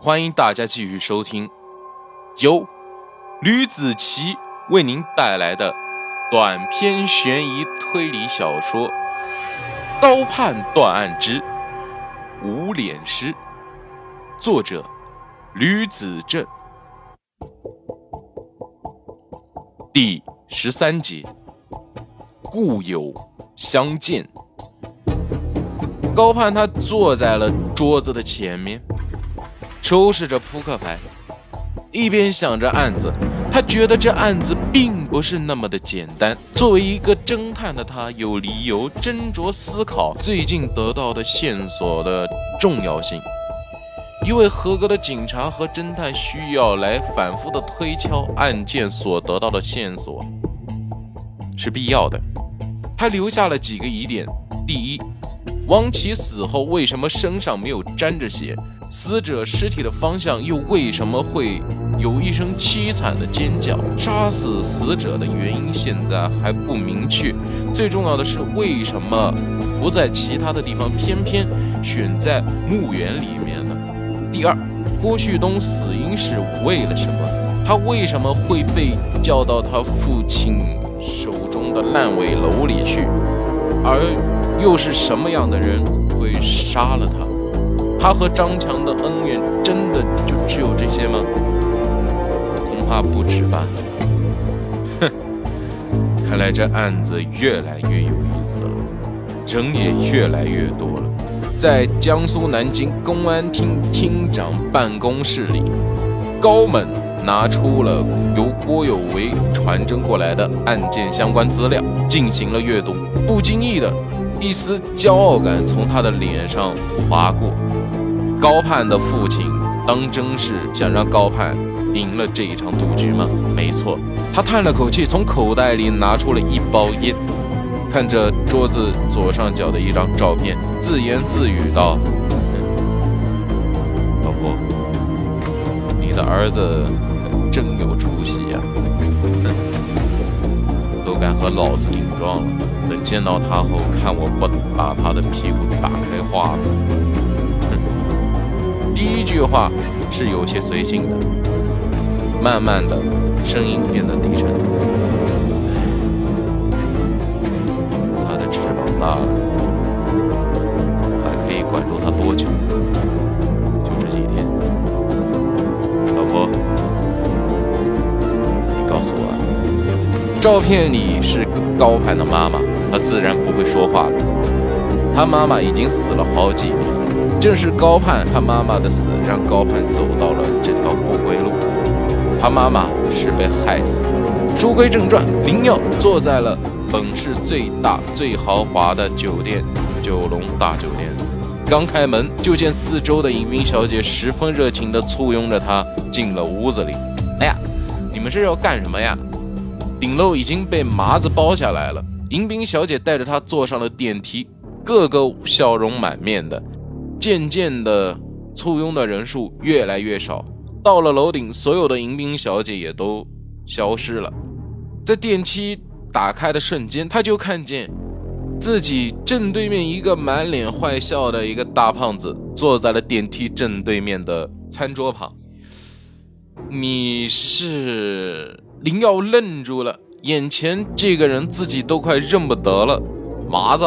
欢迎大家继续收听由吕子奇为您带来的短篇悬疑推理小说《高判断案之无脸尸》，作者吕子正，第十三集，故友相见。高盼他坐在了桌子的前面，收拾着扑克牌，一边想着案子。他觉得这案子并不是那么的简单。作为一个侦探的他，有理由斟酌思考最近得到的线索的重要性。一位合格的警察和侦探需要来反复的推敲案件所得到的线索，是必要的。他留下了几个疑点：第一。王琦死后为什么身上没有沾着血？死者尸体的方向又为什么会有一声凄惨的尖叫？杀死死者的原因现在还不明确。最重要的是，为什么不在其他的地方，偏偏选在墓园里面呢？第二，郭旭东死因是为了什么？他为什么会被叫到他父亲手中的烂尾楼里去？而又是什么样的人会杀了他？他和张强的恩怨真的就只有这些吗？恐怕不止吧。哼，看来这案子越来越有意思了，人也越来越多了。在江苏南京公安厅厅长办公室里，高猛拿出了由郭有为传真过来的案件相关资料，进行了阅读，不经意的。一丝骄傲感从他的脸上划过。高盼的父亲当真是想让高盼赢了这一场赌局吗？没错，他叹了口气，从口袋里拿出了一包烟，看着桌子左上角的一张照片，自言自语道：“老婆，你的儿子真有出息呀，都敢和老子顶撞了。”等见到他后，看我不把他的屁股打开花了！哼，第一句话是有些随性的，慢慢的声音变得低沉。照片里是高攀的妈妈。她自然不会说话了。他妈妈已经死了好几年，正是高盼他妈妈的死，让高盼走到了这条不归路。他妈妈是被害死的。书归正传，林耀坐在了本市最大最豪华的酒店——九龙大酒店。刚开门，就见四周的迎宾小姐十分热情地簇拥着他进了屋子里。哎呀，你们这是要干什么呀？顶楼已经被麻子包下来了。迎宾小姐带着他坐上了电梯，个个笑容满面的。渐渐的，簇拥的人数越来越少。到了楼顶，所有的迎宾小姐也都消失了。在电梯打开的瞬间，他就看见自己正对面一个满脸坏笑的一个大胖子坐在了电梯正对面的餐桌旁。你是林耀愣住了。眼前这个人自己都快认不得了，麻子，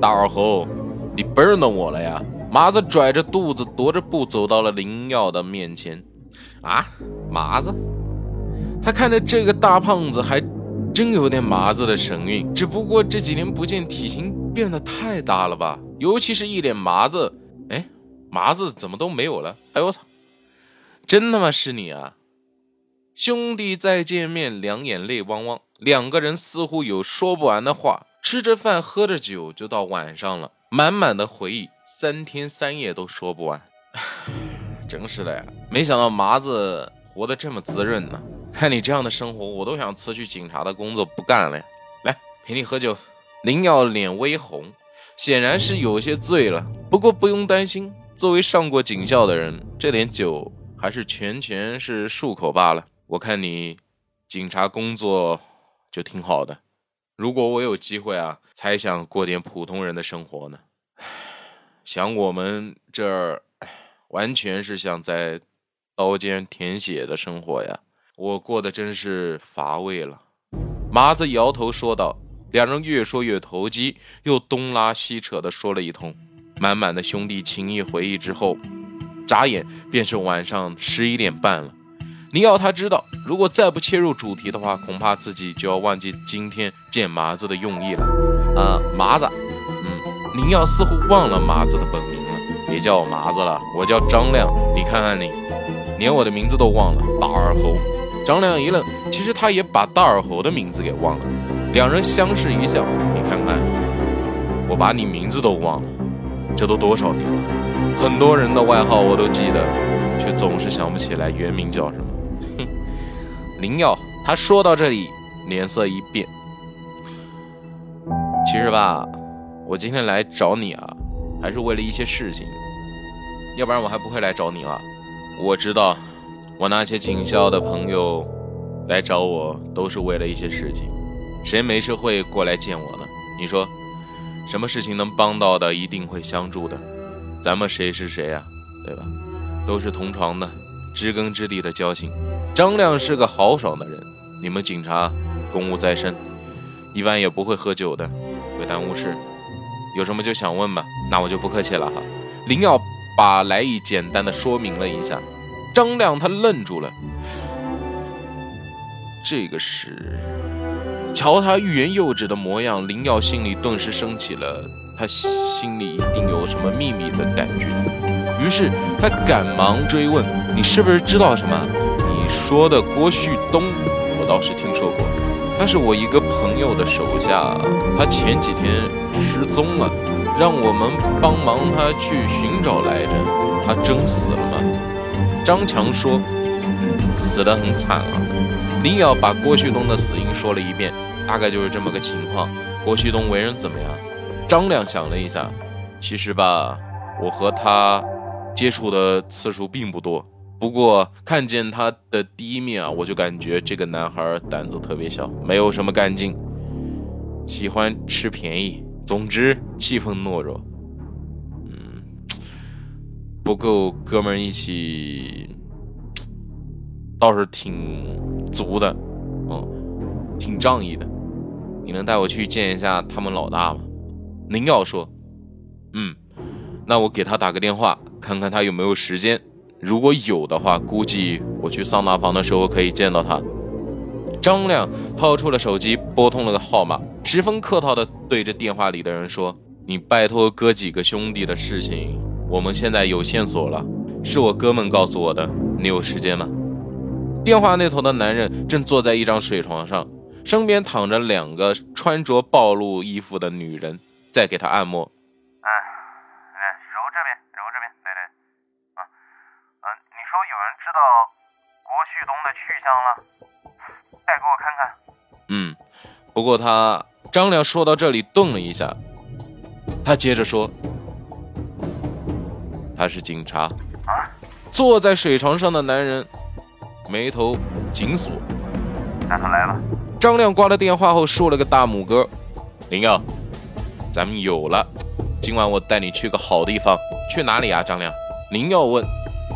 大耳猴，你不认得我了呀？麻子拽着肚子，踱着步走到了林耀的面前。啊，麻子，他看着这个大胖子，还真有点麻子的神韵。只不过这几年不见，体型变得太大了吧？尤其是一脸麻子，哎，麻子怎么都没有了？哎呦我操，真他妈是你啊！兄弟再见面，两眼泪汪汪。两个人似乎有说不完的话，吃着饭，喝着酒，就到晚上了。满满的回忆，三天三夜都说不完。真是的呀，没想到麻子活得这么滋润呢。看你这样的生活，我都想辞去警察的工作不干了呀。来，陪你喝酒。林耀脸微红，显然是有些醉了。不过不用担心，作为上过警校的人，这点酒还是全全是漱口罢了。我看你警察工作。就挺好的。如果我有机会啊，才想过点普通人的生活呢。想我们这儿，完全是像在刀尖舔血的生活呀，我过得真是乏味了。麻子摇头说道。两人越说越投机，又东拉西扯的说了一通，满满的兄弟情谊回忆之后，眨眼便是晚上十一点半了。林耀他知道，如果再不切入主题的话，恐怕自己就要忘记今天见麻子的用意了。啊，麻子，嗯，林耀似乎忘了麻子的本名了，别叫我麻子了，我叫张亮。你看看你，连我的名字都忘了，大耳猴。张亮一愣，其实他也把大耳猴的名字给忘了。两人相视一笑，你看看，我把你名字都忘了，这都多少年了？很多人的外号我都记得，却总是想不起来原名叫什么。灵药，他说到这里，脸色一变。其实吧，我今天来找你啊，还是为了一些事情，要不然我还不会来找你了。我知道，我那些警校的朋友来找我，都是为了一些事情。谁没事会过来见我呢？你说，什么事情能帮到的，一定会相助的。咱们谁是谁呀？对吧？都是同床的，知根知底的交情。张亮是个豪爽的人，你们警察公务在身，一般也不会喝酒的，会耽误事。有什么就想问吧，那我就不客气了哈。林耀把来意简单的说明了一下，张亮他愣住了，这个是。瞧他欲言又止的模样，林耀心里顿时升起了他心里一定有什么秘密的感觉。于是他赶忙追问：“你是不是知道什么？你说的郭旭东，我倒是听说过，他是我一个朋友的手下，他前几天失踪了，让我们帮忙他去寻找来着。他真死了吗？”张强说：“死得很惨啊。”林瑶把郭旭东的死因说了一遍，大概就是这么个情况。郭旭东为人怎么样？张亮想了一下，其实吧，我和他接触的次数并不多。不过看见他的第一面啊，我就感觉这个男孩胆子特别小，没有什么干劲，喜欢吃便宜。总之气氛懦弱，嗯，不够哥们一起，倒是挺。足的，嗯，挺仗义的。你能带我去见一下他们老大吗？您要说，嗯，那我给他打个电话，看看他有没有时间。如果有的话，估计我去桑拿房的时候可以见到他。张亮掏出了手机，拨通了个号码，十分客套地对着电话里的人说：“你拜托哥几个兄弟的事情，我们现在有线索了，是我哥们告诉我的。你有时间吗？”电话那头的男人正坐在一张水床上，身边躺着两个穿着暴露衣服的女人，在给他按摩。哎，来揉这边，揉这边，对对。啊，嗯，你说有人知道郭旭东的去向了？带给我看看。嗯，不过他张亮说到这里顿了一下，他接着说：“他是警察。”啊，坐在水床上的男人。眉头紧锁，那他来了。张亮挂了电话后竖了个大拇哥。林耀，咱们有了。今晚我带你去个好地方。去哪里啊？张亮。林耀问。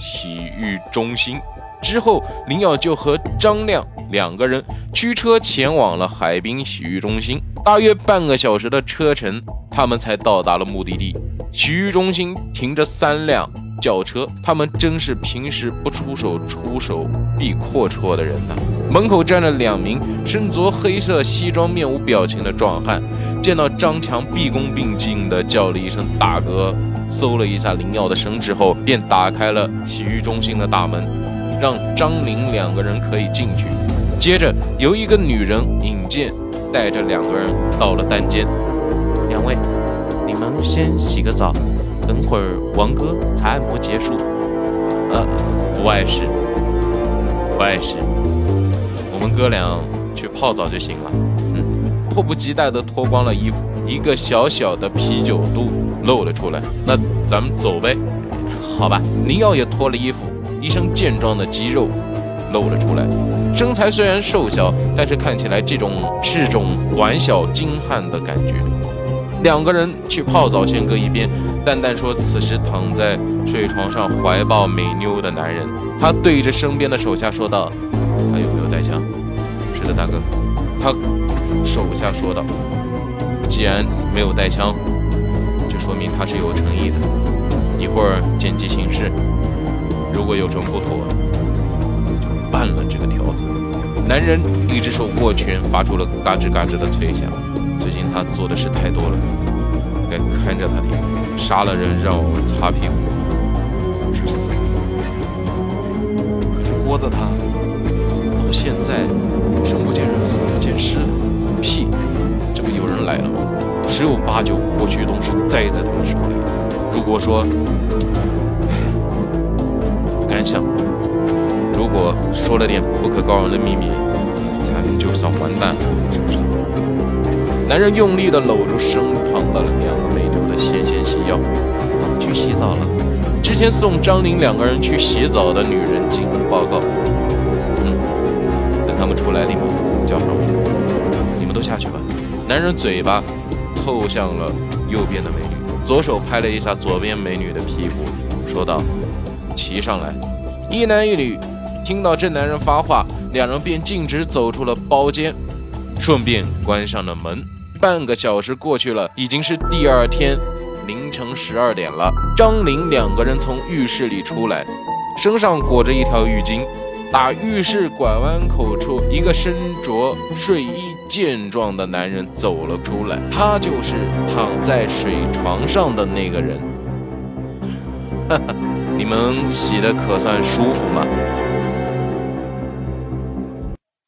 洗浴中心。之后，林耀就和张亮两个人驱车前往了海滨洗浴中心。大约半个小时的车程，他们才到达了目的地。洗浴中心停着三辆。轿车，他们真是平时不出手，出手必阔绰的人呐！门口站着两名身着黑色西装、面无表情的壮汉，见到张强，毕恭毕敬地叫了一声“大哥”，搜了一下林耀的身之后，便打开了洗浴中心的大门，让张林两个人可以进去。接着，由一个女人引荐，带着两个人到了单间。两位，你们先洗个澡。等会儿王哥才按摩结束，呃，不碍事，不碍事，我们哥俩去泡澡就行了。嗯，迫不及待地脱光了衣服，一个小小的啤酒肚露了出来。那咱们走呗，好吧。尼奥也脱了衣服，一身健壮的肌肉露了出来，身材虽然瘦小，但是看起来这种是种短小精悍的感觉。两个人去泡澡，先搁一边。蛋蛋说，此时躺在睡床上怀抱美妞的男人，他对着身边的手下说道：“他有没有带枪？”“是的，大哥。”他手下说道：“既然没有带枪，就说明他是有诚意的。一会儿见机行事，如果有什么不妥，就办了这个条子。”男人一只手握拳，发出了嘎吱嘎吱的脆响。最近他做的事太多了，该看着他点。杀了人让我们擦屁股，是死。可是窝子他八九郭旭东是栽在他们手里。如果说，不敢想，如果说了点不可告人的秘密，咱就算完蛋了，是不是？男人用力地搂住身旁的两个美妞的纤纤细腰，去洗澡了。之前送张玲两个人去洗澡的女人进屋报告。嗯，等他们出来立马叫上我。你们都下去吧。男人嘴巴凑向了右边的美女，左手拍了一下左边美女的屁股，说道：“骑上来。”一男一女听到这男人发话，两人便径直走出了包间，顺便关上了门。半个小时过去了，已经是第二天凌晨十二点了。张玲两个人从浴室里出来，身上裹着一条浴巾。打浴室拐弯口处，一个身着睡衣健壮的男人走了出来，他就是躺在水床上的那个人。哈哈，你们洗的可算舒服吗？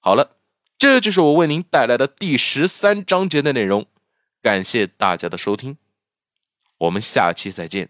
好了。这就是我为您带来的第十三章节的内容，感谢大家的收听，我们下期再见。